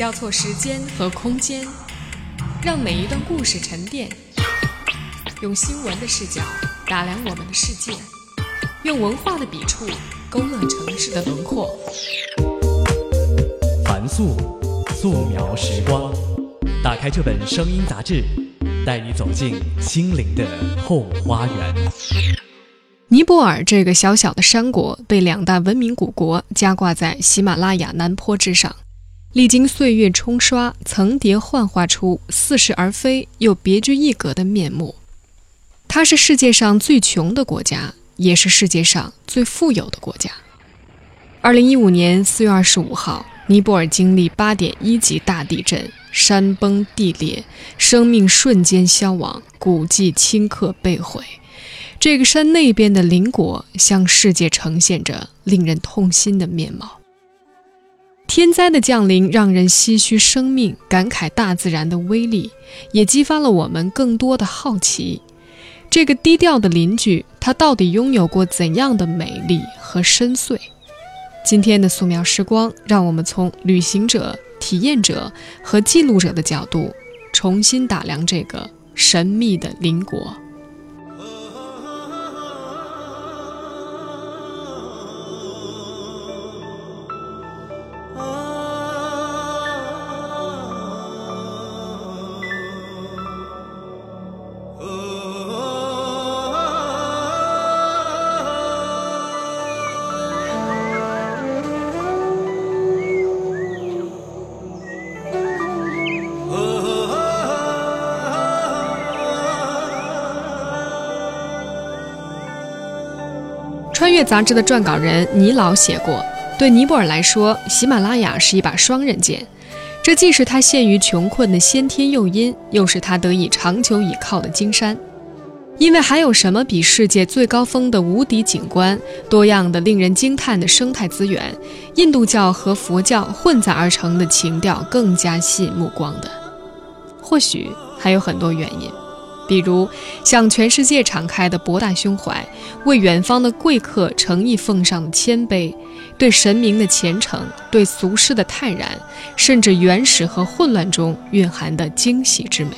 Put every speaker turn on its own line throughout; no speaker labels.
交错时间和空间，让每一段故事沉淀。用新闻的视角打量我们的世界，用文化的笔触勾勒城市的轮廓。
凡素，素描时光。打开这本声音杂志，带你走进心灵的后花园。
尼泊尔这个小小的山国，被两大文明古国夹挂在喜马拉雅南坡之上，历经岁月冲刷，层叠幻化出似是而非又别具一格的面目。它是世界上最穷的国家，也是世界上最富有的国家。二零一五年四月二十五号，尼泊尔经历八点一级大地震，山崩地裂，生命瞬间消亡，古迹顷刻被毁。这个山那边的邻国向世界呈现着令人痛心的面貌。天灾的降临让人唏嘘生命，感慨大自然的威力，也激发了我们更多的好奇。这个低调的邻居，他到底拥有过怎样的美丽和深邃？今天的素描时光，让我们从旅行者、体验者和记录者的角度，重新打量这个神秘的邻国。杂志的撰稿人尼老写过，对尼泊尔来说，喜马拉雅是一把双刃剑。这既是他陷于穷困的先天诱因，又是他得以长久倚靠的金山。因为还有什么比世界最高峰的无敌景观、多样的令人惊叹的生态资源、印度教和佛教混杂而成的情调更加吸引目光的？或许还有很多原因。比如，向全世界敞开的博大胸怀，为远方的贵客诚意奉上的谦卑，对神明的虔诚，对俗世的泰然，甚至原始和混乱中蕴含的惊喜之美。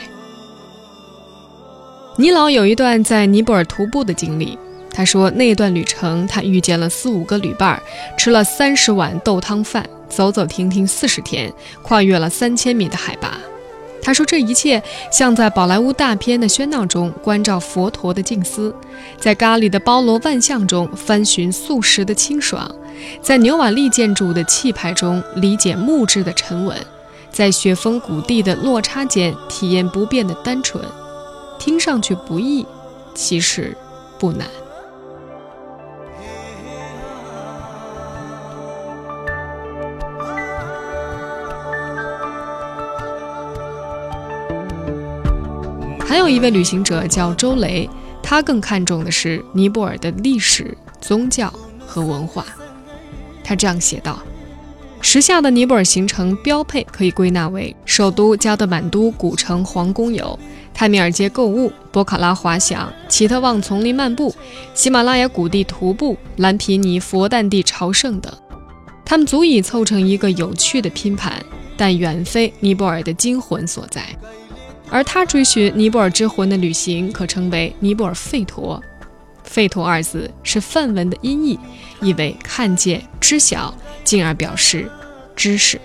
尼老有一段在尼泊尔徒步的经历，他说那段旅程他遇见了四五个旅伴，吃了三十碗豆汤饭，走走停停四十天，跨越了三千米的海拔。他说：“这一切像在宝莱坞大片的喧闹中关照佛陀的静思，在咖喱的包罗万象中翻寻素食的清爽，在牛瓦利建筑的气派中理解木质的沉稳，在雪峰谷地的落差间体验不变的单纯。听上去不易，其实不难。”还有一位旅行者叫周雷，他更看重的是尼泊尔的历史、宗教和文化。他这样写道：“时下的尼泊尔行程标配可以归纳为首都加德满都古城皇宫游、泰米尔街购物、博卡拉滑翔、奇特旺丛林漫步、喜马拉雅谷地徒步、蓝皮尼佛诞地朝圣等。他们足以凑成一个有趣的拼盘，但远非尼泊尔的精魂所在。”而他追寻尼泊尔之魂的旅行，可称为尼泊尔吠陀。吠陀二字是梵文的音译，意为看见、知晓，进而表示知识。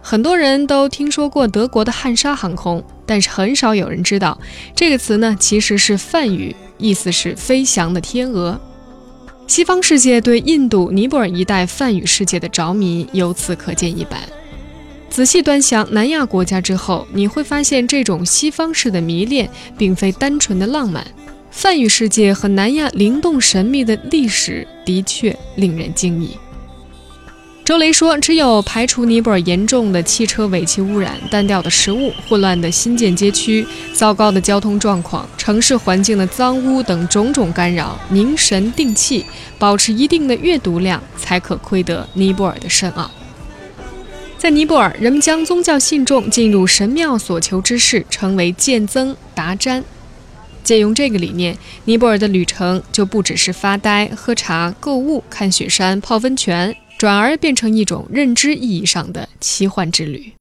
很多人都听说过德国的汉莎航空，但是很少有人知道这个词呢，其实是梵语，意思是飞翔的天鹅。西方世界对印度、尼泊尔一带梵语世界的着迷，由此可见一斑。仔细端详南亚国家之后，你会发现这种西方式的迷恋并非单纯的浪漫。梵语世界和南亚灵动神秘的历史的确令人惊异。周雷说：“只有排除尼泊尔严重的汽车尾气污染、单调的食物、混乱的新建街区、糟糕的交通状况、城市环境的脏污等种种干扰，凝神定气，保持一定的阅读量，才可窥得尼泊尔的深奥。”在尼泊尔，人们将宗教信众进入神庙所求之事称为见僧达瞻。借用这个理念，尼泊尔的旅程就不只是发呆、喝茶、购物、看雪山、泡温泉，转而变成一种认知意义上的奇幻之旅。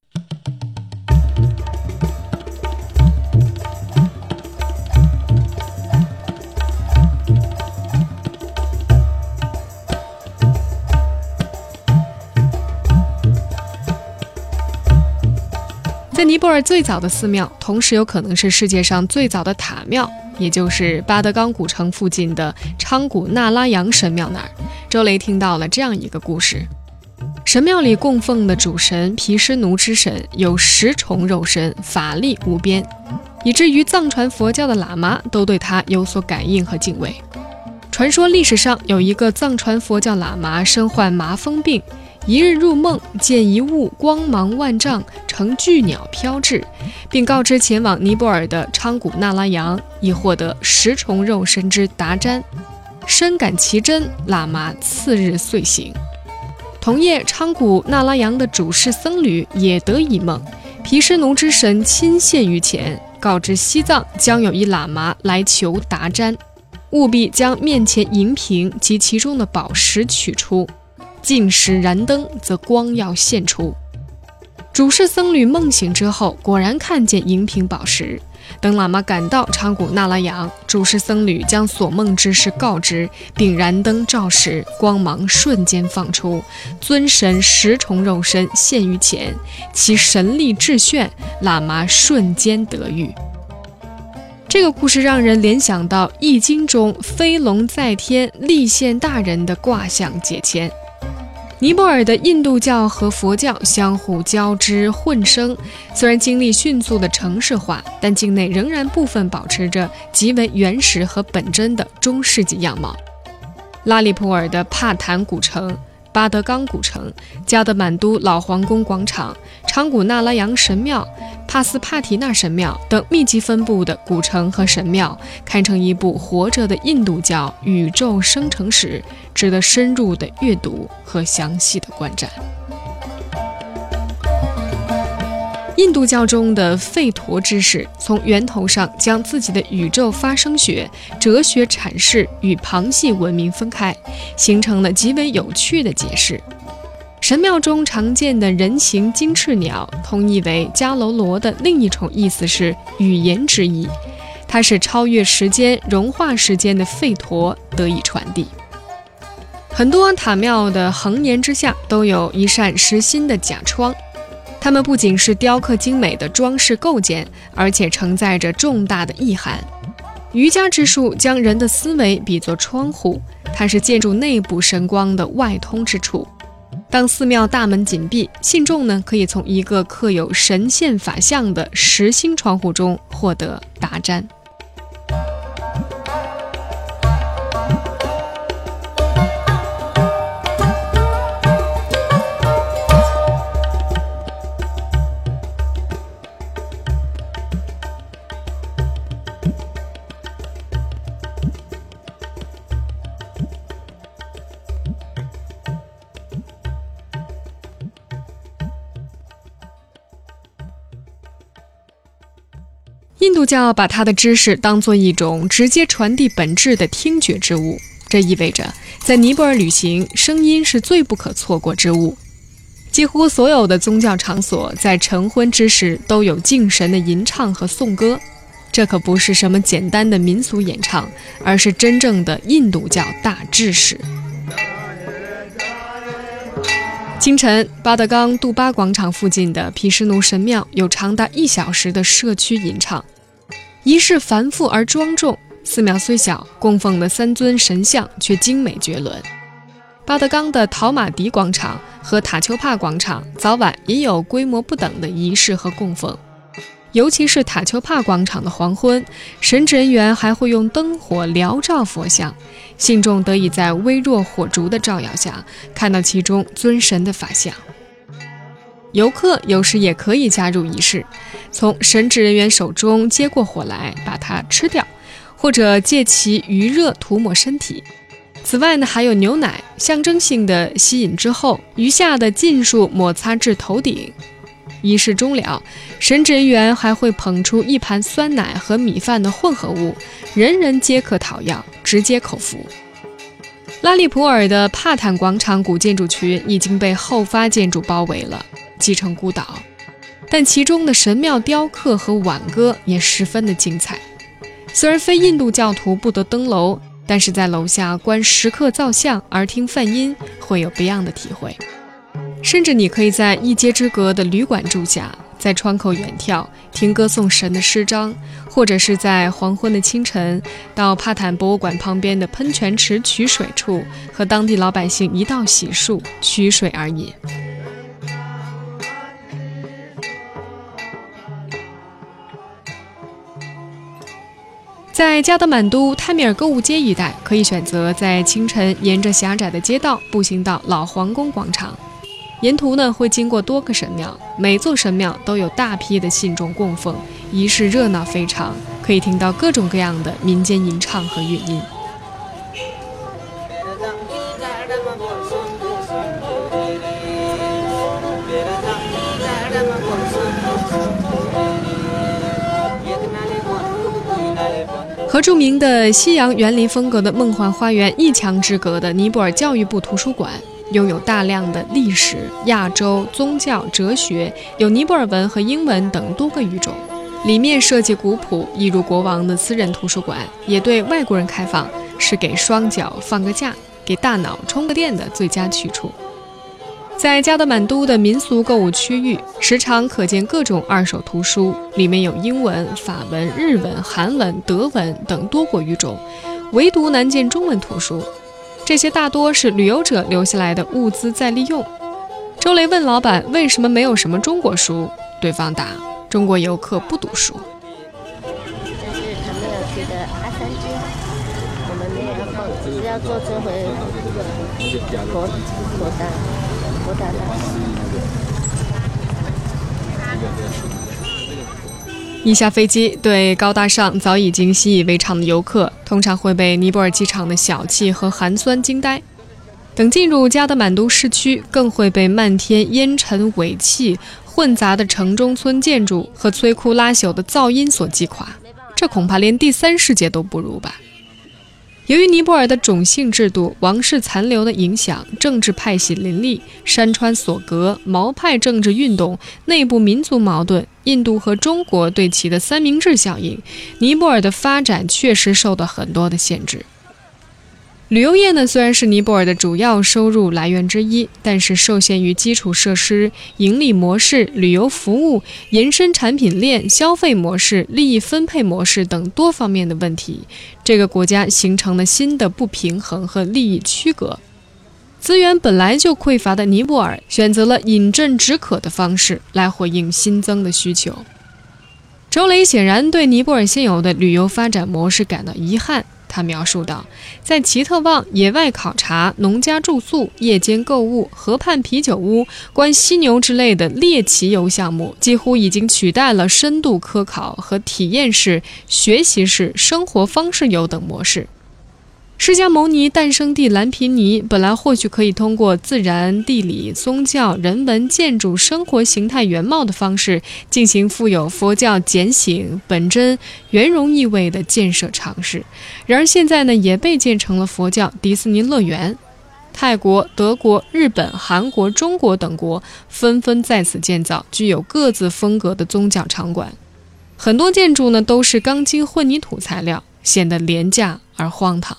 在尼泊尔最早的寺庙，同时有可能是世界上最早的塔庙，也就是巴德冈古城附近的昌古纳拉扬神庙那儿。周雷听到了这样一个故事：神庙里供奉的主神毗湿奴之神有十重肉身，法力无边，以至于藏传佛教的喇嘛都对他有所感应和敬畏。传说历史上有一个藏传佛教喇嘛身患麻风病。一日入梦，见一物光芒万丈，呈巨鸟飘至，并告知前往尼泊尔的昌古纳拉扬，以获得十重肉身之达瞻。深感其真，喇嘛次日遂行。同夜，昌古纳拉扬的主事僧侣也得一梦，毗湿奴之神亲现于前，告知西藏将有一喇嘛来求达瞻，务必将面前银瓶及其中的宝石取出。进时燃灯，则光耀现出。主事僧侣梦醒之后，果然看见银瓶宝石。等喇嘛赶到昌古纳拉扬，主事僧侣将所梦之事告知，并燃灯照时，光芒瞬间放出，尊神十重肉身现于前，其神力至炫，喇嘛瞬间得遇。这个故事让人联想到《易经》中飞龙在天、立现大人的卦象解签。尼泊尔的印度教和佛教相互交织混生，虽然经历迅速的城市化，但境内仍然部分保持着极为原始和本真的中世纪样貌。拉里普尔的帕坦古城。巴德冈古城、加德满都老皇宫广场、昌古纳拉扬神庙、帕斯帕提纳神庙等密集分布的古城和神庙，堪称一部活着的印度教宇宙生成史，值得深入的阅读和详细的观展。印度教中的吠陀知识，从源头上将自己的宇宙发生学、哲学阐释与旁系文明分开，形成了极为有趣的解释。神庙中常见的人形金翅鸟，通译为迦楼罗的另一重意思是语言之意，它是超越时间、融化时间的吠陀得以传递。很多塔庙的横檐之下都有一扇实心的假窗。它们不仅是雕刻精美的装饰构件，而且承载着重大的意涵。瑜伽之术将人的思维比作窗户，它是建筑内部神光的外通之处。当寺庙大门紧闭，信众呢可以从一个刻有神仙法像的实心窗户中获得达瞻。印度教把它的知识当做一种直接传递本质的听觉之物，这意味着在尼泊尔旅行，声音是最不可错过之物。几乎所有的宗教场所在晨昏之时都有敬神的吟唱和颂歌，这可不是什么简单的民俗演唱，而是真正的印度教大知识。清晨，巴德冈杜巴广场附近的毗湿奴神庙有长达一小时的社区吟唱，仪式繁复而庄重。寺庙虽小，供奉的三尊神像却精美绝伦。巴德冈的陶马迪广场和塔丘帕广场早晚也有规模不等的仪式和供奉。尤其是塔丘帕广场的黄昏，神职人员还会用灯火燎照佛像，信众得以在微弱火烛的照耀下看到其中尊神的法相。游客有时也可以加入仪式，从神职人员手中接过火来，把它吃掉，或者借其余热涂抹身体。此外呢，还有牛奶，象征性的吸饮之后，余下的尽数抹擦至头顶。仪式终了，神职人员还会捧出一盘酸奶和米饭的混合物，人人皆可讨要，直接口服。拉利普尔的帕坦广场古建筑群已经被后发建筑包围了，继承孤岛。但其中的神庙雕刻和挽歌也十分的精彩。虽然非印度教徒不得登楼，但是在楼下观石刻造像、耳听梵音，会有不一样的体会。甚至你可以在一街之隔的旅馆住下，在窗口远眺，听歌颂神的诗章，或者是在黄昏的清晨，到帕坦博物馆旁边的喷泉池取水处，和当地老百姓一道洗漱，取水而饮。在加德满都泰米尔购物街一带，可以选择在清晨沿着狭窄的街道步行到老皇宫广场。沿途呢会经过多个神庙，每座神庙都有大批的信众供奉，仪式热闹非常，可以听到各种各样的民间吟唱和乐音。和著名的西洋园林风格的梦幻花园一墙之隔的尼泊尔教育部图书馆，拥有大量的历史、亚洲、宗教、哲学，有尼泊尔文和英文等多个语种。里面设计古朴，一如国王的私人图书馆，也对外国人开放，是给双脚放个假、给大脑充个电的最佳去处。在加德满都的民俗购物区域，时常可见各种二手图书，里面有英文、法文、日文、韩文、德文等多国语种，唯独难见中文图书。这些大多是旅游者留下来的物资再利用。周雷问老板为什么没有什么中国书，对方答：中国游客不读书。
这是他们去的阿三街，我们，要坐车回国国大。
一下飞机，对高大上早已经习以为常的游客，通常会被尼泊尔机场的小气和寒酸惊呆。等进入加德满都市区，更会被漫天烟尘尾气混杂的城中村建筑和摧枯拉朽的噪音所击垮。这恐怕连第三世界都不如吧。由于尼泊尔的种姓制度、王室残留的影响、政治派系林立、山川所隔、毛派政治运动、内部民族矛盾、印度和中国对其的三明治效应，尼泊尔的发展确实受到很多的限制。旅游业呢，虽然是尼泊尔的主要收入来源之一，但是受限于基础设施、盈利模式、旅游服务、延伸产品链、消费模式、利益分配模式等多方面的问题，这个国家形成了新的不平衡和利益区隔。资源本来就匮乏的尼泊尔，选择了饮鸩止渴的方式来回应新增的需求。周雷显然对尼泊尔现有的旅游发展模式感到遗憾。他描述道，在奇特旺，野外考察、农家住宿、夜间购物、河畔啤酒屋、观犀牛之类的猎奇游项目，几乎已经取代了深度科考和体验式、学习式生活方式游等模式。释迦牟尼诞生地蓝毗尼本来或许可以通过自然、地理、宗教、人文、建筑、生活形态原貌的方式进行富有佛教简醒、本真、圆融意味的建设尝试，然而现在呢，也被建成了佛教迪士尼乐园。泰国、德国、日本、韩国、中国等国纷纷在此建造具有各自风格的宗教场馆，很多建筑呢都是钢筋混凝土材料，显得廉价而荒唐。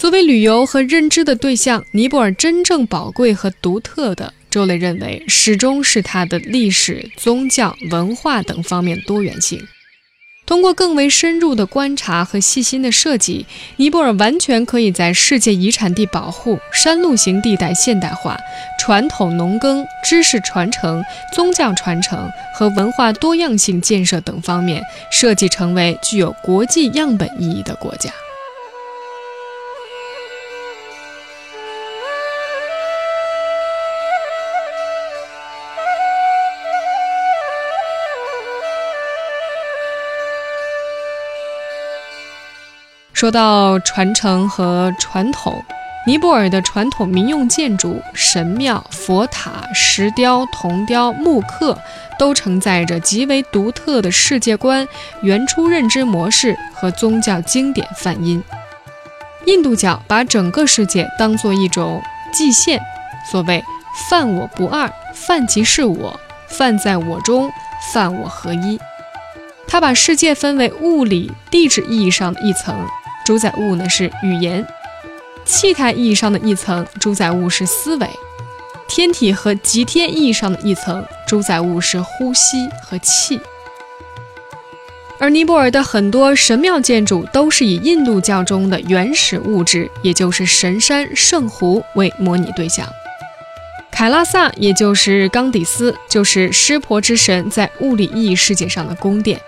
作为旅游和认知的对象，尼泊尔真正宝贵和独特的，周磊认为始终是它的历史、宗教、文化等方面多元性。通过更为深入的观察和细心的设计，尼泊尔完全可以在世界遗产地保护、山路型地带现代化、传统农耕、知识传承、宗教传承和文化多样性建设等方面，设计成为具有国际样本意义的国家。说到传承和传统，尼泊尔的传统民用建筑、神庙、佛塔、石雕、铜雕、木刻，都承载着极为独特的世界观、原初认知模式和宗教经典梵音。印度教把整个世界当作一种祭献，所谓“犯我不二，犯即是我，犯在我中，犯我合一”。他把世界分为物理、地质意义上的一层，主宰物呢是语言；气态意义上的一层，主宰物是思维；天体和极天意义上的一层，主宰物是呼吸和气。而尼泊尔的很多神庙建筑都是以印度教中的原始物质，也就是神山、圣湖为模拟对象。凯拉萨，也就是冈底斯，就是湿婆之神在物理意义世界上的宫殿。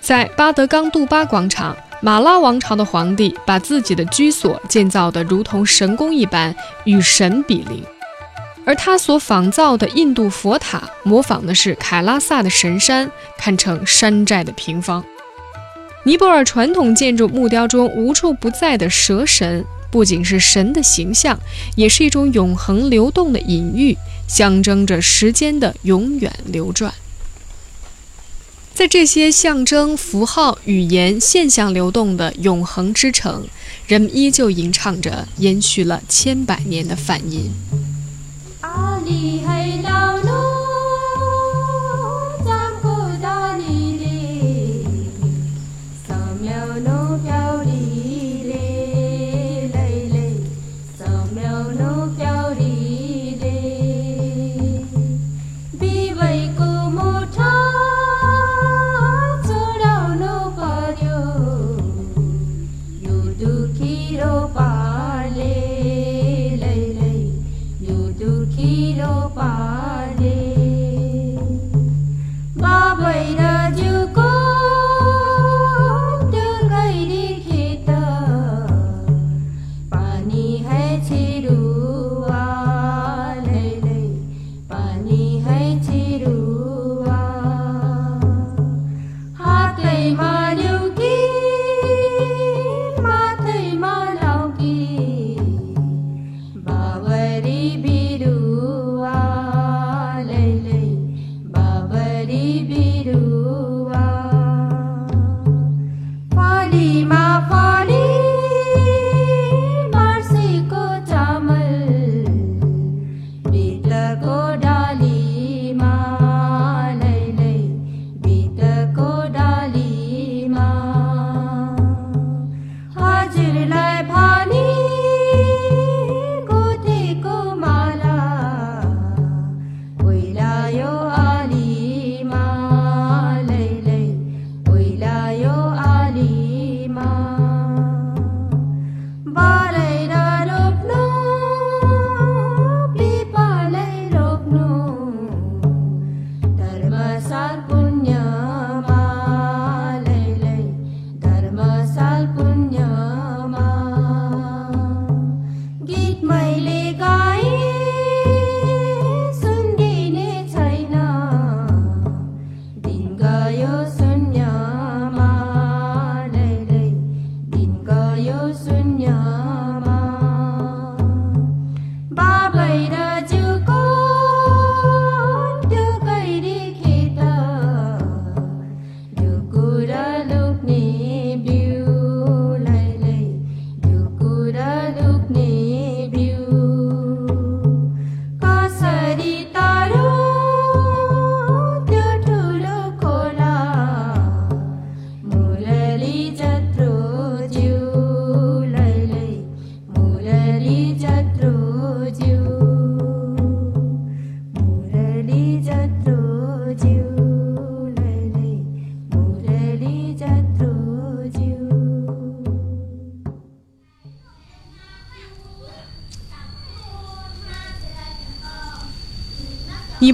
在巴德冈杜巴广场，马拉王朝的皇帝把自己的居所建造得如同神宫一般，与神比邻。而他所仿造的印度佛塔，模仿的是凯拉萨的神山，堪称山寨的平方。尼泊尔传统建筑木雕中无处不在的蛇神，不仅是神的形象，也是一种永恒流动的隐喻，象征着时间的永远流转。在这些象征、符号、语言、现象流动的永恒之城，人们依旧吟唱着延续了千百年的梵音。
阿里海盗 Tiro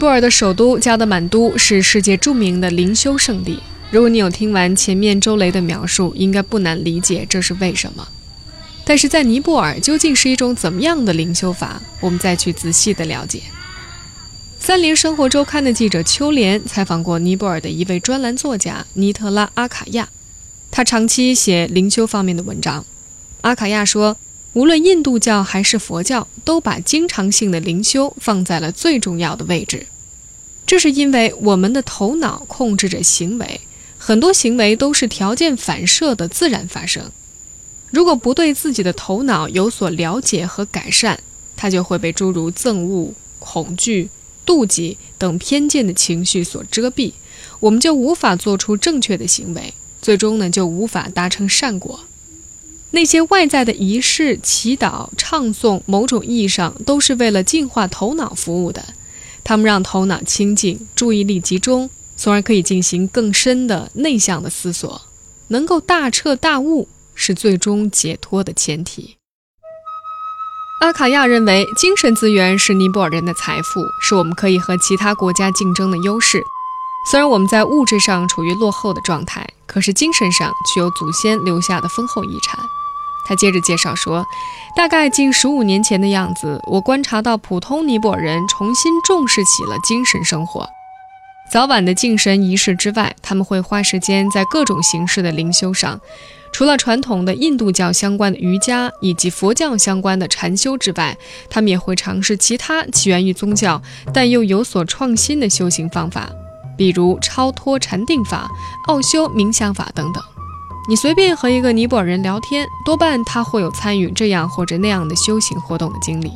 尼泊尔的首都加德满都是世界著名的灵修圣地。如果你有听完前面周雷的描述，应该不难理解这是为什么。但是在尼泊尔究竟是一种怎么样的灵修法？我们再去仔细的了解。三联生活周刊的记者秋莲采访过尼泊尔的一位专栏作家尼特拉阿卡亚，他长期写灵修方面的文章。阿卡亚说。无论印度教还是佛教，都把经常性的灵修放在了最重要的位置。这是因为我们的头脑控制着行为，很多行为都是条件反射的自然发生。如果不对自己的头脑有所了解和改善，它就会被诸如憎恶、恐惧、妒忌等偏见的情绪所遮蔽，我们就无法做出正确的行为，最终呢就无法达成善果。那些外在的仪式、祈祷、唱诵，某种意义上都是为了净化头脑服务的。他们让头脑清净，注意力集中，从而可以进行更深的内向的思索。能够大彻大悟，是最终解脱的前提。阿卡亚认为，精神资源是尼泊尔人的财富，是我们可以和其他国家竞争的优势。虽然我们在物质上处于落后的状态，可是精神上却有祖先留下的丰厚遗产。他接着介绍说，大概近十五年前的样子，我观察到普通尼泊尔人重新重视起了精神生活。早晚的敬神仪式之外，他们会花时间在各种形式的灵修上。除了传统的印度教相关的瑜伽以及佛教相关的禅修之外，他们也会尝试其他起源于宗教但又有所创新的修行方法，比如超脱禅定法、奥修冥想法等等。你随便和一个尼泊尔人聊天，多半他会有参与这样或者那样的修行活动的经历。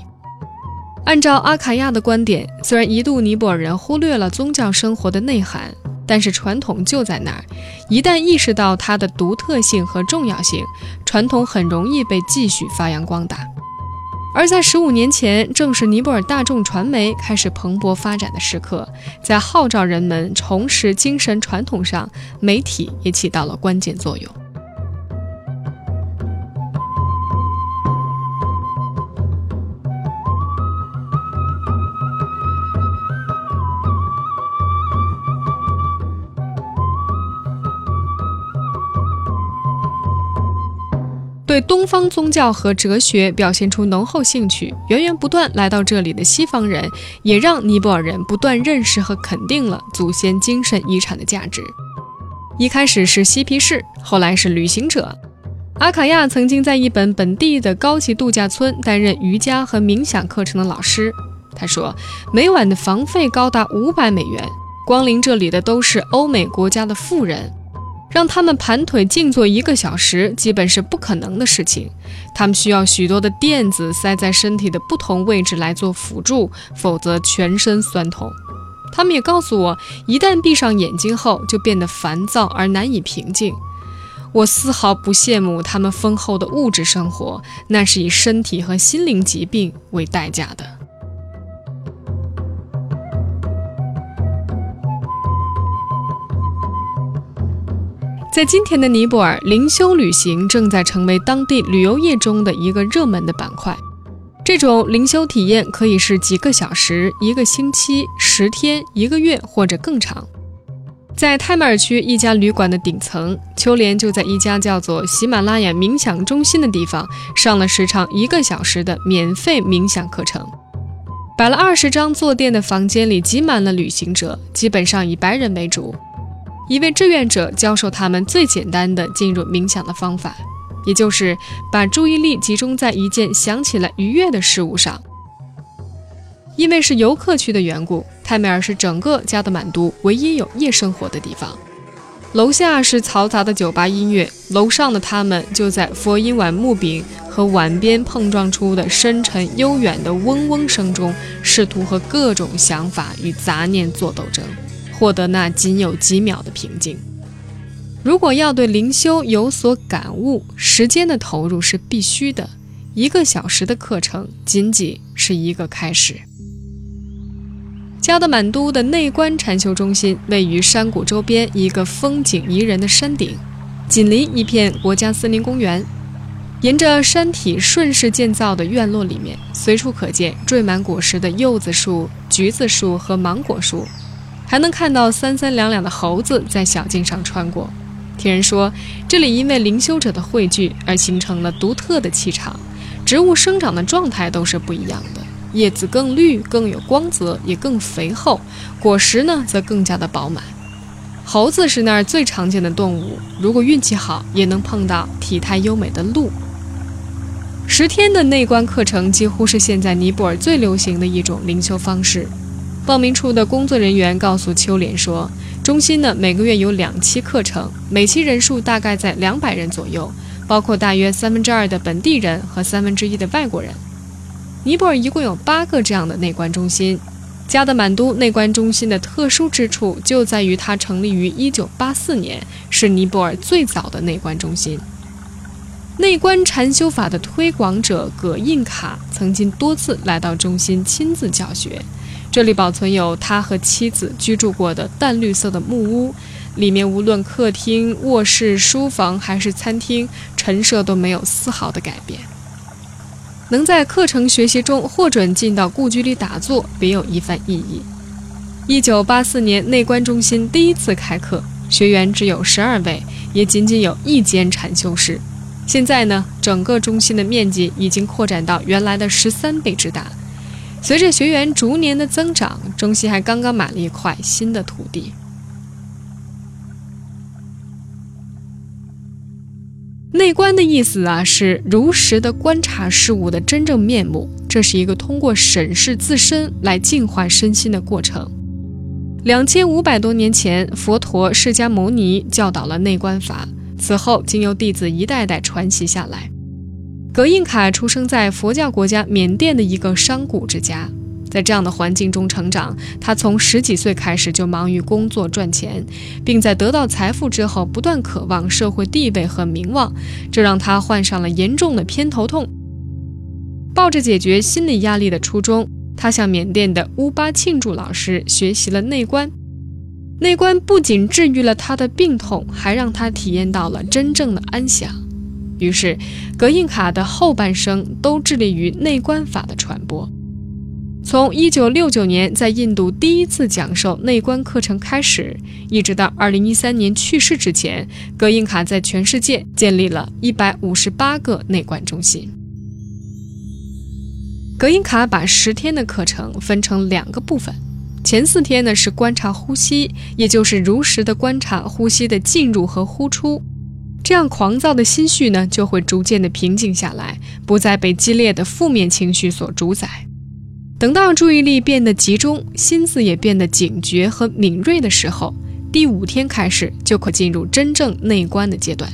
按照阿卡亚的观点，虽然一度尼泊尔人忽略了宗教生活的内涵，但是传统就在那儿。一旦意识到它的独特性和重要性，传统很容易被继续发扬光大。而在十五年前，正是尼泊尔大众传媒开始蓬勃发展的时刻，在号召人们重拾精神传统上，媒体也起到了关键作用。对东方宗教和哲学表现出浓厚兴趣、源源不断来到这里的西方人，也让尼泊尔人不断认识和肯定了祖先精神遗产的价值。一开始是嬉皮士，后来是旅行者。阿卡亚曾经在一本本地的高级度假村担任瑜伽和冥想课程的老师。他说，每晚的房费高达五百美元，光临这里的都是欧美国家的富人。让他们盘腿静坐一个小时，基本是不可能的事情。他们需要许多的垫子塞在身体的不同位置来做辅助，否则全身酸痛。他们也告诉我，一旦闭上眼睛后，就变得烦躁而难以平静。我丝毫不羡慕他们丰厚的物质生活，那是以身体和心灵疾病为代价的。在今天的尼泊尔，灵修旅行正在成为当地旅游业中的一个热门的板块。这种灵修体验可以是几个小时、一个星期、十天、一个月或者更长。在泰麦尔区一家旅馆的顶层，秋莲就在一家叫做喜马拉雅冥想中心的地方上了时长一个小时的免费冥想课程。摆了二十张坐垫的房间里挤满了旅行者，基本上以白人为主。一位志愿者教授他们最简单的进入冥想的方法，也就是把注意力集中在一件想起来愉悦的事物上。因为是游客区的缘故，泰梅尔是整个加德满都唯一有夜生活的地方。楼下是嘈杂的酒吧音乐，楼上的他们就在佛音碗木柄和碗边碰撞出的深沉悠远的嗡嗡声中，试图和各种想法与杂念做斗争。获得那仅有几秒的平静。如果要对灵修有所感悟，时间的投入是必须的。一个小时的课程仅仅是一个开始。加德满都的内观禅修中心位于山谷周边一个风景宜人的山顶，紧邻一片国家森林公园。沿着山体顺势建造的院落里面，随处可见缀满果实的柚子树、橘子树和芒果树。还能看到三三两两的猴子在小径上穿过。听人说，这里因为灵修者的汇聚而形成了独特的气场，植物生长的状态都是不一样的，叶子更绿、更有光泽，也更肥厚；果实呢，则更加的饱满。猴子是那儿最常见的动物，如果运气好，也能碰到体态优美的鹿。十天的内观课程几乎是现在尼泊尔最流行的一种灵修方式。报名处的工作人员告诉秋莲说：“中心呢每个月有两期课程，每期人数大概在两百人左右，包括大约三分之二的本地人和三分之一的外国人。尼泊尔一共有八个这样的内观中心。加德满都内观中心的特殊之处就在于它成立于1984年，是尼泊尔最早的内观中心。内观禅修法的推广者葛印卡曾经多次来到中心亲自教学。这里保存有他和妻子居住过的淡绿色的木屋，里面无论客厅、卧室、书房还是餐厅，陈设都没有丝毫的改变。能在课程学习中获准进到故居里打坐，别有一番意义。一九八四年，内观中心第一次开课，学员只有十二位，也仅仅有一间禅修室。现在呢，整个中心的面积已经扩展到原来的十三倍之大。随着学员逐年的增长，中心还刚刚买了一块新的土地。内观的意思啊，是如实的观察事物的真正面目。这是一个通过审视自身来净化身心的过程。两千五百多年前，佛陀释迦牟尼教导了内观法，此后经由弟子一代代传习下来。格印卡出生在佛教国家缅甸的一个商贾之家。在这样的环境中成长，他从十几岁开始就忙于工作赚钱，并在得到财富之后不断渴望社会地位和名望，这让他患上了严重的偏头痛。抱着解决心理压力的初衷，他向缅甸的乌巴庆祝老师学习了内观。内观不仅治愈了他的病痛，还让他体验到了真正的安详。于是，格印卡的后半生都致力于内观法的传播。从1969年在印度第一次讲授内观课程开始，一直到2013年去世之前，格印卡在全世界建立了一百五十八个内观中心。格印卡把十天的课程分成两个部分，前四天呢是观察呼吸，也就是如实的观察呼吸的进入和呼出，这样狂躁的心绪呢就会逐渐的平静下来，不再被激烈的负面情绪所主宰。等到注意力变得集中，心思也变得警觉和敏锐的时候，第五天开始就可进入真正内观的阶段。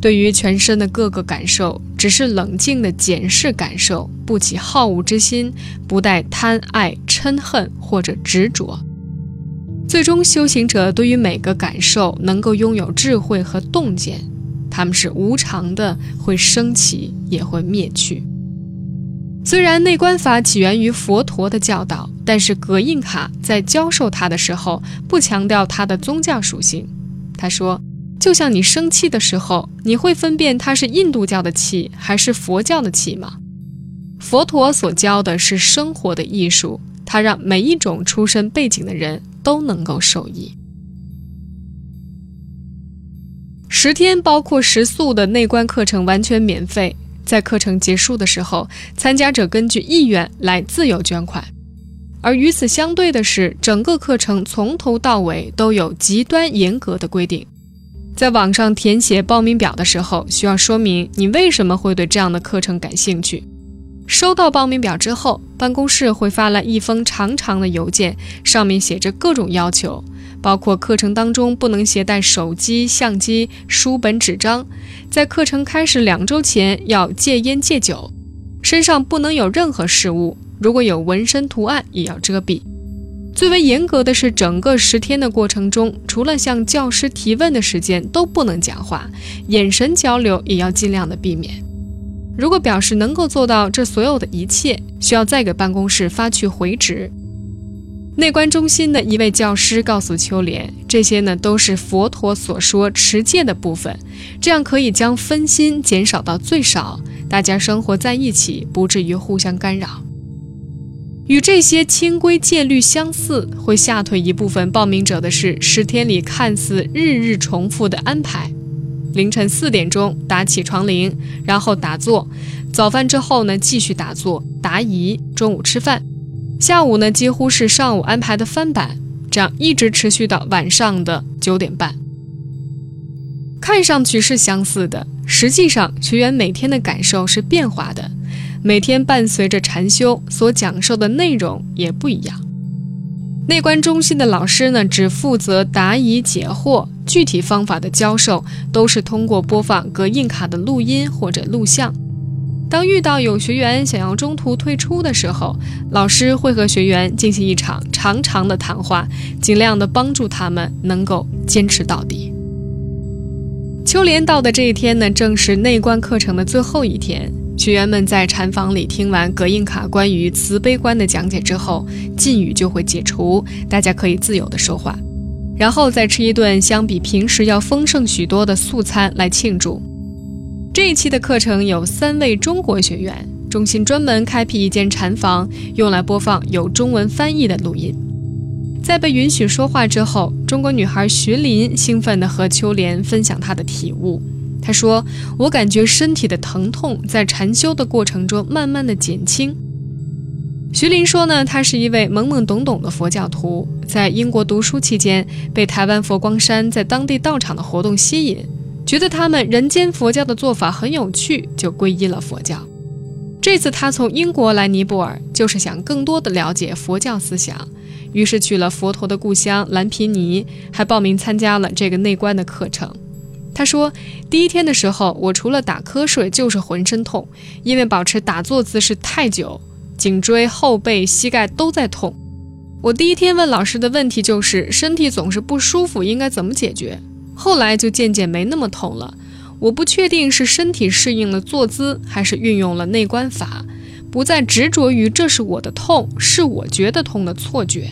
对于全身的各个感受，只是冷静的检视感受，不起好恶之心，不带贪爱嗔恨或者执着。最终，修行者对于每个感受能够拥有智慧和洞见，他们是无常的，会升起也会灭去。虽然内观法起源于佛陀的教导，但是格印卡在教授他的时候不强调它的宗教属性。他说：“就像你生气的时候，你会分辨它是印度教的气还是佛教的气吗？佛陀所教的是生活的艺术，他让每一种出身背景的人都能够受益。十天包括食宿的内观课程完全免费。”在课程结束的时候，参加者根据意愿来自由捐款，而与此相对的是，整个课程从头到尾都有极端严格的规定。在网上填写报名表的时候，需要说明你为什么会对这样的课程感兴趣。收到报名表之后，办公室会发来一封长长的邮件，上面写着各种要求。包括课程当中不能携带手机、相机、书本、纸张，在课程开始两周前要戒烟戒酒，身上不能有任何饰物，如果有纹身图案也要遮蔽。最为严格的是，整个十天的过程中，除了向教师提问的时间都不能讲话，眼神交流也要尽量的避免。如果表示能够做到这所有的一切，需要再给办公室发去回执。内观中心的一位教师告诉秋莲：“这些呢都是佛陀所说持戒的部分，这样可以将分心减少到最少，大家生活在一起，不至于互相干扰。与这些清规戒律相似，会吓退一部分报名者的是十天里看似日日重复的安排：凌晨四点钟打起床铃，然后打坐；早饭之后呢继续打坐答疑；中午吃饭。”下午呢，几乎是上午安排的翻版，这样一直持续到晚上的九点半。看上去是相似的，实际上学员每天的感受是变化的，每天伴随着禅修所讲授的内容也不一样。内观中心的老师呢，只负责答疑解惑，具体方法的教授都是通过播放隔音卡的录音或者录像。当遇到有学员想要中途退出的时候，老师会和学员进行一场长长的谈话，尽量的帮助他们能够坚持到底。秋莲到的这一天呢，正是内观课程的最后一天。学员们在禅房里听完格印卡关于慈悲观的讲解之后，禁语就会解除，大家可以自由的说话，然后再吃一顿相比平时要丰盛许多的素餐来庆祝。这一期的课程有三位中国学员，中心专门开辟一间禅房，用来播放有中文翻译的录音。在被允许说话之后，中国女孩徐林兴奋地和秋莲分享她的体悟。他说：“我感觉身体的疼痛在禅修的过程中慢慢的减轻。”徐林说：“呢，他是一位懵懵懂懂的佛教徒，在英国读书期间被台湾佛光山在当地道场的活动吸引，觉得他们人间佛教的做法很有趣，就皈依了佛教。这次他从英国来尼泊尔，就是想更多的了解佛教思想，于是去了佛陀的故乡兰皮尼，还报名参加了这个内观的课程。”他说：“第一天的时候，我除了打瞌睡就是浑身痛，因为保持打坐姿势太久，颈椎、后背、膝盖都在痛。我第一天问老师的问题就是身体总是不舒服，应该怎么解决？后来就渐渐没那么痛了。我不确定是身体适应了坐姿，还是运用了内观法，不再执着于这是我的痛，是我觉得痛的错觉。”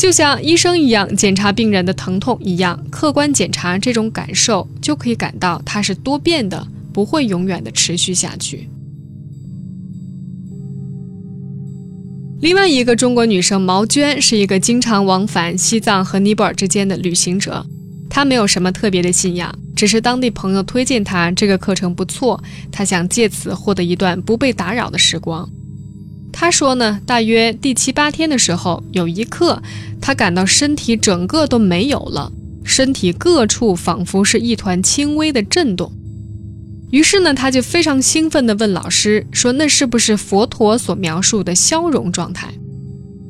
就像医生一样检查病人的疼痛一样，客观检查这种感受，就可以感到它是多变的，不会永远的持续下去。另外一个中国女生毛娟是一个经常往返西藏和尼泊尔之间的旅行者，她没有什么特别的信仰，只是当地朋友推荐她这个课程不错，她想借此获得一段不被打扰的时光。他说呢，大约第七八天的时候，有一刻，他感到身体整个都没有了，身体各处仿佛是一团轻微的震动。于是呢，他就非常兴奋地问老师说：“那是不是佛陀所描述的消融状态？”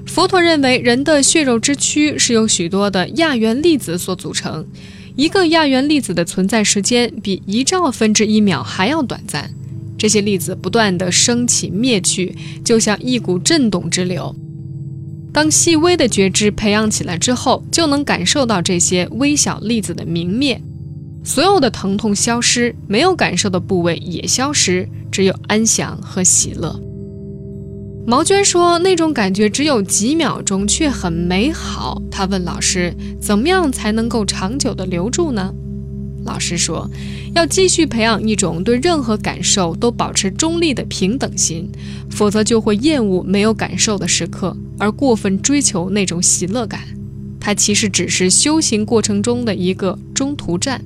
佛陀认为，人的血肉之躯是由许多的亚原粒子所组成，一个亚原粒子的存在时间比一兆分之一秒还要短暂。这些粒子不断的升起灭去，就像一股震动之流。当细微的觉知培养起来之后，就能感受到这些微小粒子的明灭，所有的疼痛消失，没有感受的部位也消失，只有安详和喜乐。毛娟说：“那种感觉只有几秒钟，却很美好。”她问老师：“怎么样才能够长久的留住呢？”老师说，要继续培养一种对任何感受都保持中立的平等心，否则就会厌恶没有感受的时刻，而过分追求那种喜乐感。它其实只是修行过程中的一个中途站。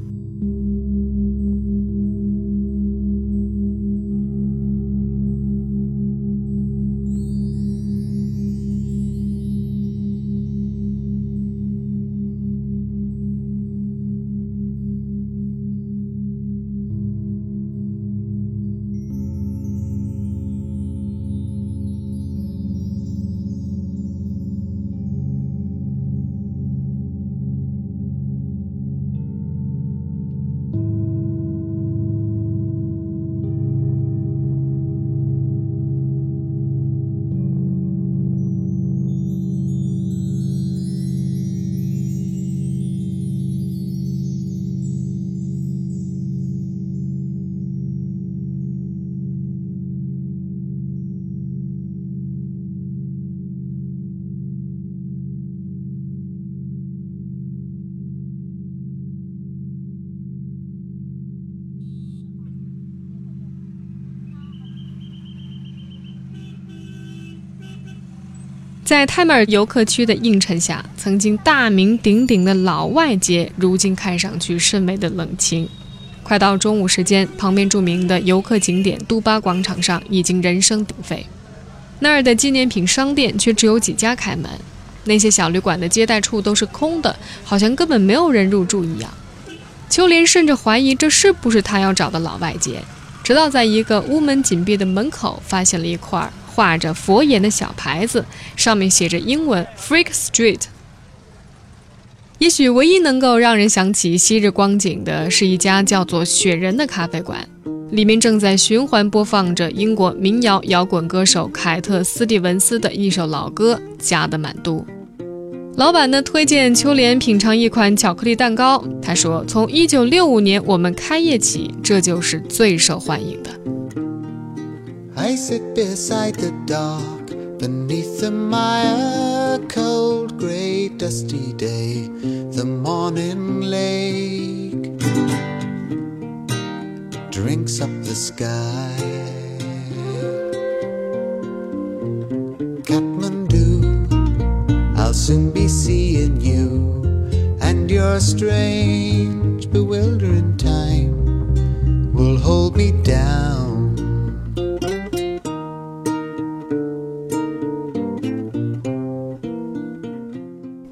在泰米尔游客区的映衬下，曾经大名鼎鼎的老外街，如今看上去甚为的冷清。快到中午时间，旁边著名的游客景点杜巴广场上已经人声鼎沸，那儿的纪念品商店却只有几家开门，那些小旅馆的接待处都是空的，好像根本没有人入住一样。秋莲甚至怀疑这是不是他要找的老外街，直到在一个屋门紧闭的门口发现了一块画着佛眼的小牌子，上面写着英文 “Freak Street”。也许唯一能够让人想起昔日光景的是一家叫做“雪人”的咖啡馆，里面正在循环播放着英国民谣摇滚歌手凯特·斯蒂文斯的一首老歌《加德满都》。老板呢推荐秋莲品尝一款巧克力蛋糕，他说：“从1965年我们开业起，这就是最受欢迎的。”
I sit beside the dock beneath the mire, cold, grey, dusty day, the morning lake drinks up the sky. Kathmandu, I'll soon be seeing you, and your strange, bewildering time will hold me down.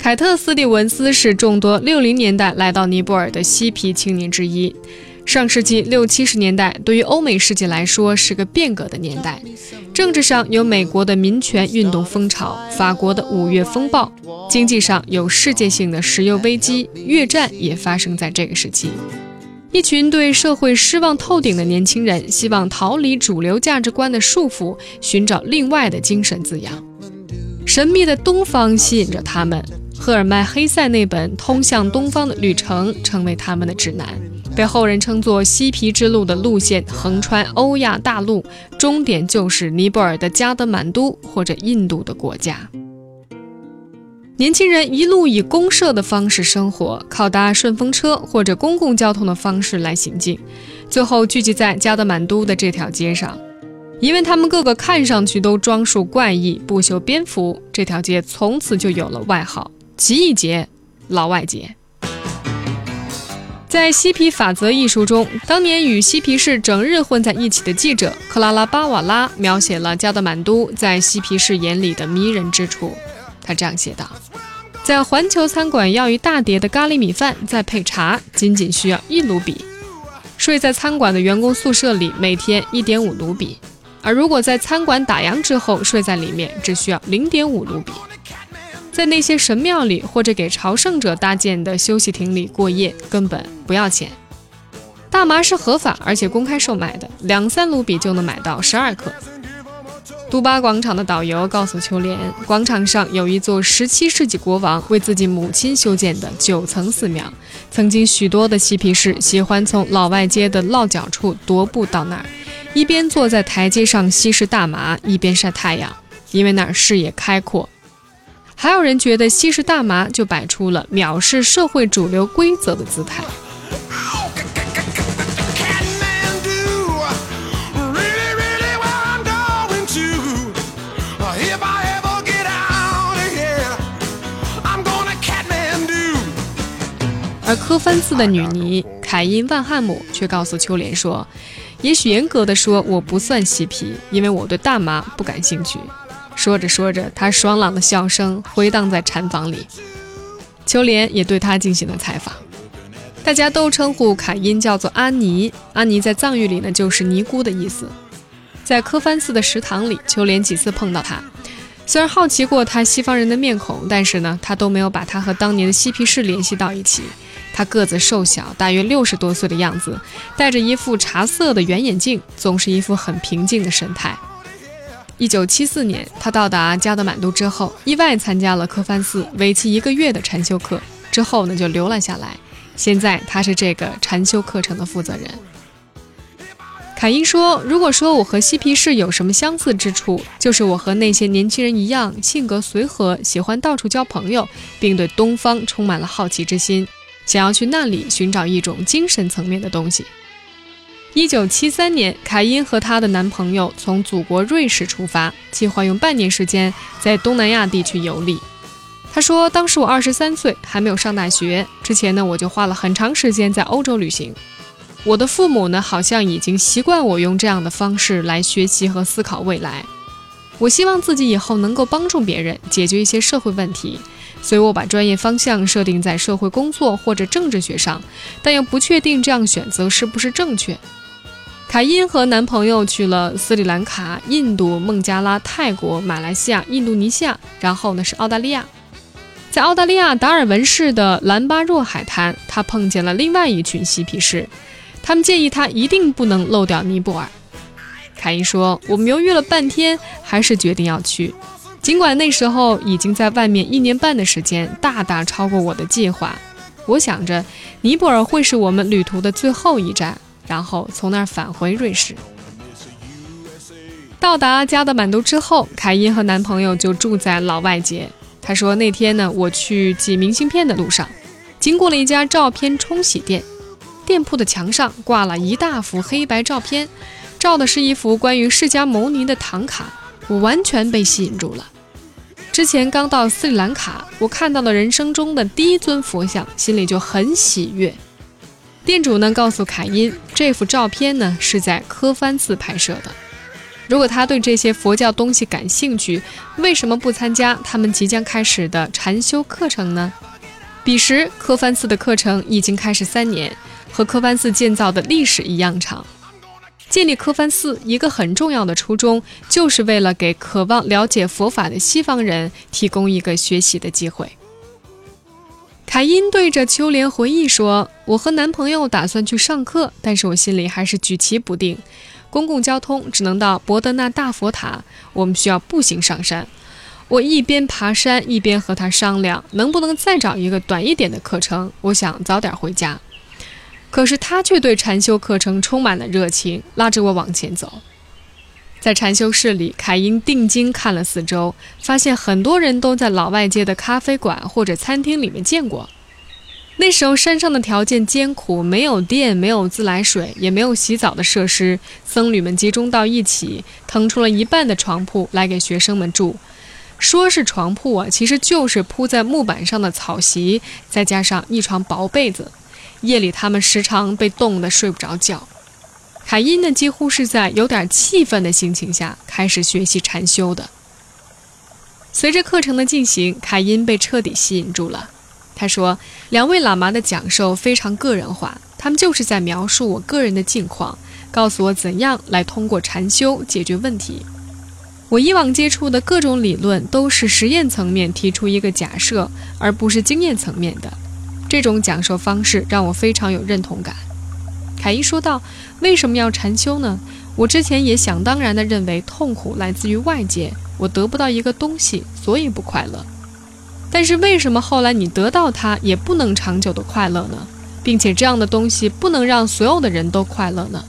凯特·斯蒂文斯是众多60年代来到尼泊尔的嬉皮青年之一。上世纪六七十年代对于欧美世界来说是个变革的年代，政治上有美国的民权运动风潮，法国的五月风暴；经济上有世界性的石油危机，越战也发生在这个时期。一群对社会失望透顶的年轻人，希望逃离主流价值观的束缚，寻找另外的精神滋养。神秘的东方吸引着他们。赫尔麦·黑塞那本《通向东方的旅程》成为他们的指南，被后人称作“西皮之路”的路线，横穿欧亚大陆，终点就是尼泊尔的加德满都或者印度的国家。年轻人一路以公社的方式生活，靠搭顺风车或者公共交通的方式来行进，最后聚集在加德满都的这条街上。因为他们个个看上去都装束怪异，不修边幅，这条街从此就有了外号。奇异节，老外节。在《嬉皮法则》一书中，当年与嬉皮士整日混在一起的记者克拉拉巴瓦拉描写了加德满都在嬉皮士眼里的迷人之处。他这样写道：“在环球餐馆要一大碟的咖喱米饭，再配茶，仅仅需要一卢比。睡在餐馆的员工宿舍里，每天一点五卢比；而如果在餐馆打烊之后睡在里面，只需要零点五卢比。”在那些神庙里或者给朝圣者搭建的休息亭里过夜，根本不要钱。大麻是合法而且公开售卖的，两三卢比就能买到十二克。杜巴广场的导游告诉秋莲，广场上有一座17世纪国王为自己母亲修建的九层寺庙，曾经许多的嬉皮士喜欢从老外街的落脚处踱步到那儿，一边坐在台阶上吸食大麻，一边晒太阳，因为那儿视野开阔。还有人觉得吸食大麻就摆出了藐视社会主流规则的姿态。而科芬斯的女尼凯因万汉姆却告诉秋莲说：“也许严格的说，我不算嬉皮，因为我对大麻不感兴趣。”说着说着，他爽朗的笑声回荡在禅房里。秋莲也对他进行了采访。大家都称呼凯因叫做阿尼，阿尼在藏语里呢就是尼姑的意思。在科藩寺的食堂里，秋莲几次碰到他，虽然好奇过他西方人的面孔，但是呢，他都没有把他和当年的嬉皮士联系到一起。他个子瘦小，大约六十多岁的样子，戴着一副茶色的圆眼镜，总是一副很平静的神态。一九七四年，他到达加德满都之后，意外参加了科藩寺为期一个月的禅修课，之后呢就留了下来。现在他是这个禅修课程的负责人。凯因说：“如果说我和嬉皮士有什么相似之处，就是我和那些年轻人一样，性格随和，喜欢到处交朋友，并对东方充满了好奇之心，想要去那里寻找一种精神层面的东西。”一九七三年，凯因和她的男朋友从祖国瑞士出发，计划用半年时间在东南亚地区游历。他说：“当时我二十三岁，还没有上大学。之前呢，我就花了很长时间在欧洲旅行。我的父母呢，好像已经习惯我用这样的方式来学习和思考未来。我希望自己以后能够帮助别人解决一些社会问题，所以我把专业方向设定在社会工作或者政治学上，但又不确定这样选择是不是正确。”凯因和男朋友去了斯里兰卡、印度、孟加拉、泰国、马来西亚、印度尼西亚，然后呢是澳大利亚。在澳大利亚达尔文市的兰巴若海滩，他碰见了另外一群嬉皮士，他们建议他一定不能漏掉尼泊尔。凯因说：“我们犹豫了半天，还是决定要去，尽管那时候已经在外面一年半的时间，大大超过我的计划。我想着尼泊尔会是我们旅途的最后一站。”然后从那儿返回瑞士。到达加德满都之后，凯因和男朋友就住在老外街。他说那天呢，我去寄明信片的路上，经过了一家照片冲洗店，店铺的墙上挂了一大幅黑白照片，照的是一幅关于释迦牟尼的唐卡，我完全被吸引住了。之前刚到斯里兰卡，我看到了人生中的第一尊佛像，心里就很喜悦。店主呢告诉凯因，这幅照片呢是在科藩寺拍摄的。如果他对这些佛教东西感兴趣，为什么不参加他们即将开始的禅修课程呢？彼时科藩寺的课程已经开始三年，和科藩寺建造的历史一样长。建立科藩寺一个很重要的初衷，就是为了给渴望了解佛法的西方人提供一个学习的机会。凯因对着秋莲回忆说：“我和男朋友打算去上课，但是我心里还是举棋不定。公共交通只能到博德纳大佛塔，我们需要步行上山。我一边爬山一边和他商量，能不能再找一个短一点的课程。我想早点回家。可是他却对禅修课程充满了热情，拉着我往前走。”在禅修室里，凯因定睛看了四周，发现很多人都在老外街的咖啡馆或者餐厅里面见过。那时候山上的条件艰苦，没有电，没有自来水，也没有洗澡的设施。僧侣们集中到一起，腾出了一半的床铺来给学生们住。说是床铺啊，其实就是铺在木板上的草席，再加上一床薄被子。夜里，他们时常被冻得睡不着觉。凯因呢，几乎是在有点气愤的心情下开始学习禅修的。随着课程的进行，凯因被彻底吸引住了。他说：“两位喇嘛的讲授非常个人化，他们就是在描述我个人的境况，告诉我怎样来通过禅修解决问题。我以往接触的各种理论都是实验层面提出一个假设，而不是经验层面的。这种讲授方式让我非常有认同感。”凯伊说道：“为什么要禅修呢？我之前也想当然地认为痛苦来自于外界，我得不到一个东西，所以不快乐。但是为什么后来你得到它也不能长久的快乐呢？并且这样的东西不能让所有的人都快乐呢？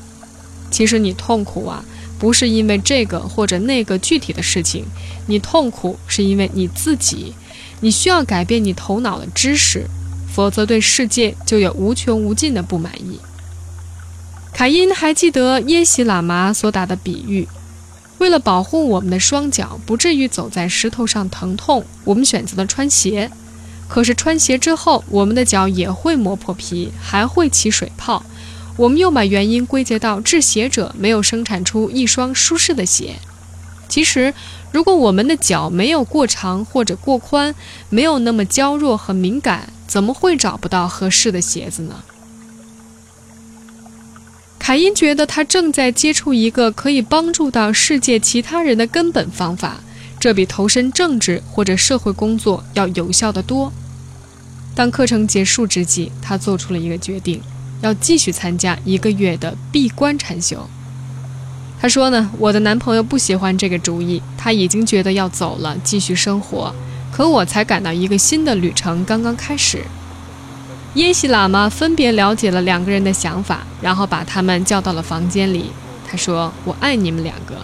其实你痛苦啊，不是因为这个或者那个具体的事情，你痛苦是因为你自己，你需要改变你头脑的知识，否则对世界就有无穷无尽的不满意。”凯因还记得耶喜喇嘛所打的比喻：为了保护我们的双脚不至于走在石头上疼痛，我们选择了穿鞋。可是穿鞋之后，我们的脚也会磨破皮，还会起水泡。我们又把原因归结到制鞋者没有生产出一双舒适的鞋。其实，如果我们的脚没有过长或者过宽，没有那么娇弱和敏感，怎么会找不到合适的鞋子呢？凯因觉得他正在接触一个可以帮助到世界其他人的根本方法，这比投身政治或者社会工作要有效得多。当课程结束之际，他做出了一个决定，要继续参加一个月的闭关禅修。他说呢，我的男朋友不喜欢这个主意，他已经觉得要走了，继续生活，可我才感到一个新的旅程刚刚开始。耶西喇嘛分别了解了两个人的想法，然后把他们叫到了房间里。他说：“我爱你们两个。”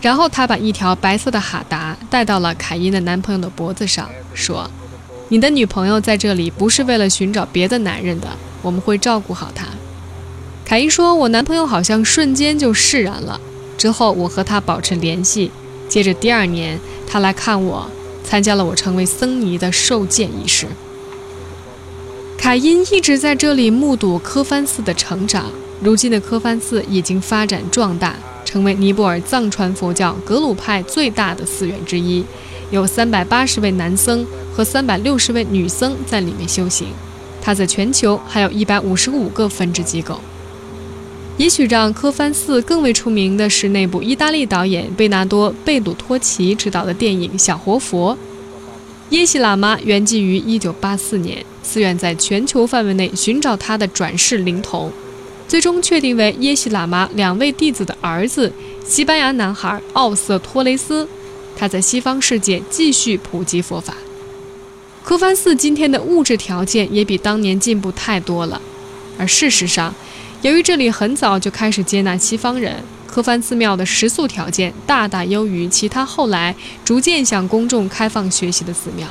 然后他把一条白色的哈达戴到了凯因的男朋友的脖子上，说：“你的女朋友在这里不是为了寻找别的男人的，我们会照顾好她。”凯因说：“我男朋友好像瞬间就释然了。之后我和他保持联系。接着第二年，他来看我，参加了我成为僧尼的受戒仪式。”凯因一直在这里目睹科藩寺的成长。如今的科藩寺已经发展壮大，成为尼泊尔藏传佛教格鲁派最大的寺院之一，有三百八十位男僧和三百六十位女僧在里面修行。它在全球还有一百五十五个分支机构。也许让科凡寺更为出名的是那部意大利导演贝纳多·贝鲁托奇执导的电影《小活佛》。耶西喇嘛圆寂于1984年，寺院在全球范围内寻找他的转世灵童，最终确定为耶西喇嘛两位弟子的儿子——西班牙男孩奥瑟托雷斯。他在西方世界继续普及佛法。科凡寺今天的物质条件也比当年进步太多了，而事实上，由于这里很早就开始接纳西方人，科凡寺庙的食宿条件大大优于其他后来逐渐向公众开放学习的寺庙。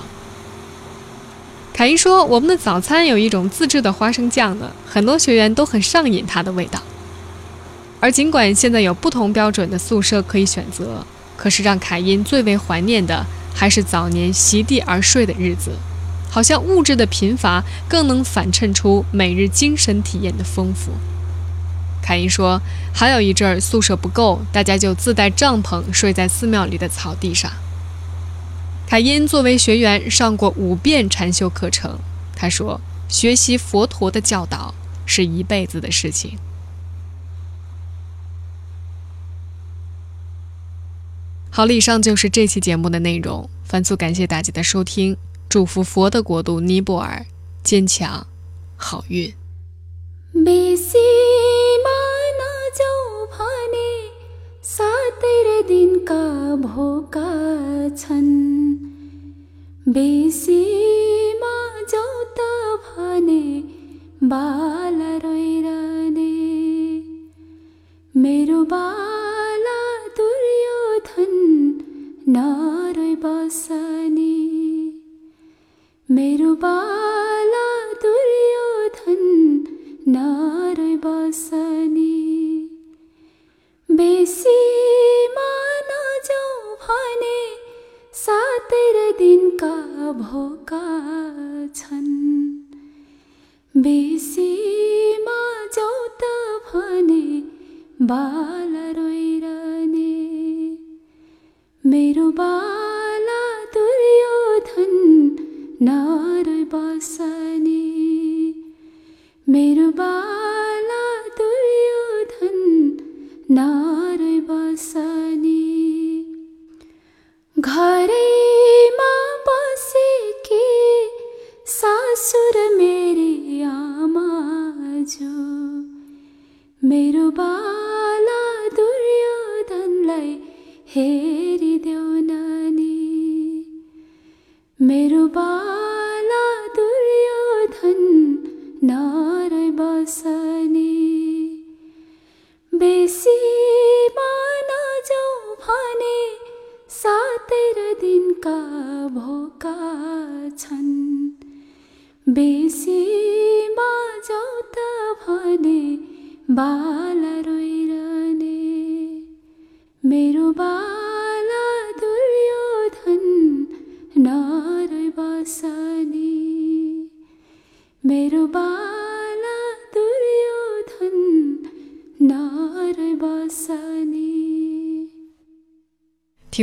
凯伊说：“我们的早餐有一种自制的花生酱呢，很多学员都很上瘾它的味道。而尽管现在有不同标准的宿舍可以选择，可是让凯因最为怀念的还是早年席地而睡的日子，好像物质的贫乏更能反衬出每日精神体验的丰富。”凯因说：“还有一阵儿宿舍不够，大家就自带帐篷睡在寺庙里的草地上。”凯因作为学员上过五遍禅修课程，他说：“学习佛陀的教导是一辈子的事情。”好了，以上就是这期节目的内容。反复感谢大家的收听，祝福佛的国度尼泊尔坚强，好运。
सातै दिनका भोका छन्। बेसीमा जाऊ त भने बाला रोइरहने। मेरो बाला दुर्योधन नरोइ बसने। मेरो बाला दुर्योधन नरोइ बसने। बेसीमा नजाऊ भने सातै दिनका भोका छन्। बेसीमा जाऊ त भने बाला रोइरहने। मेरो बाला दुर्योधन नरोइ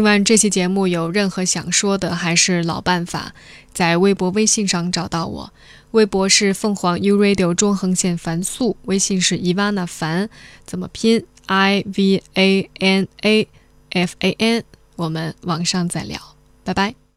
完这期节目，有任何想说的，还是老办法，在微博、微信上找到我。微博是凤凰 U Radio 中横线凡素，微信是伊 v 娜凡，怎么拼？I V A N A F A N。我们网上再聊，拜拜。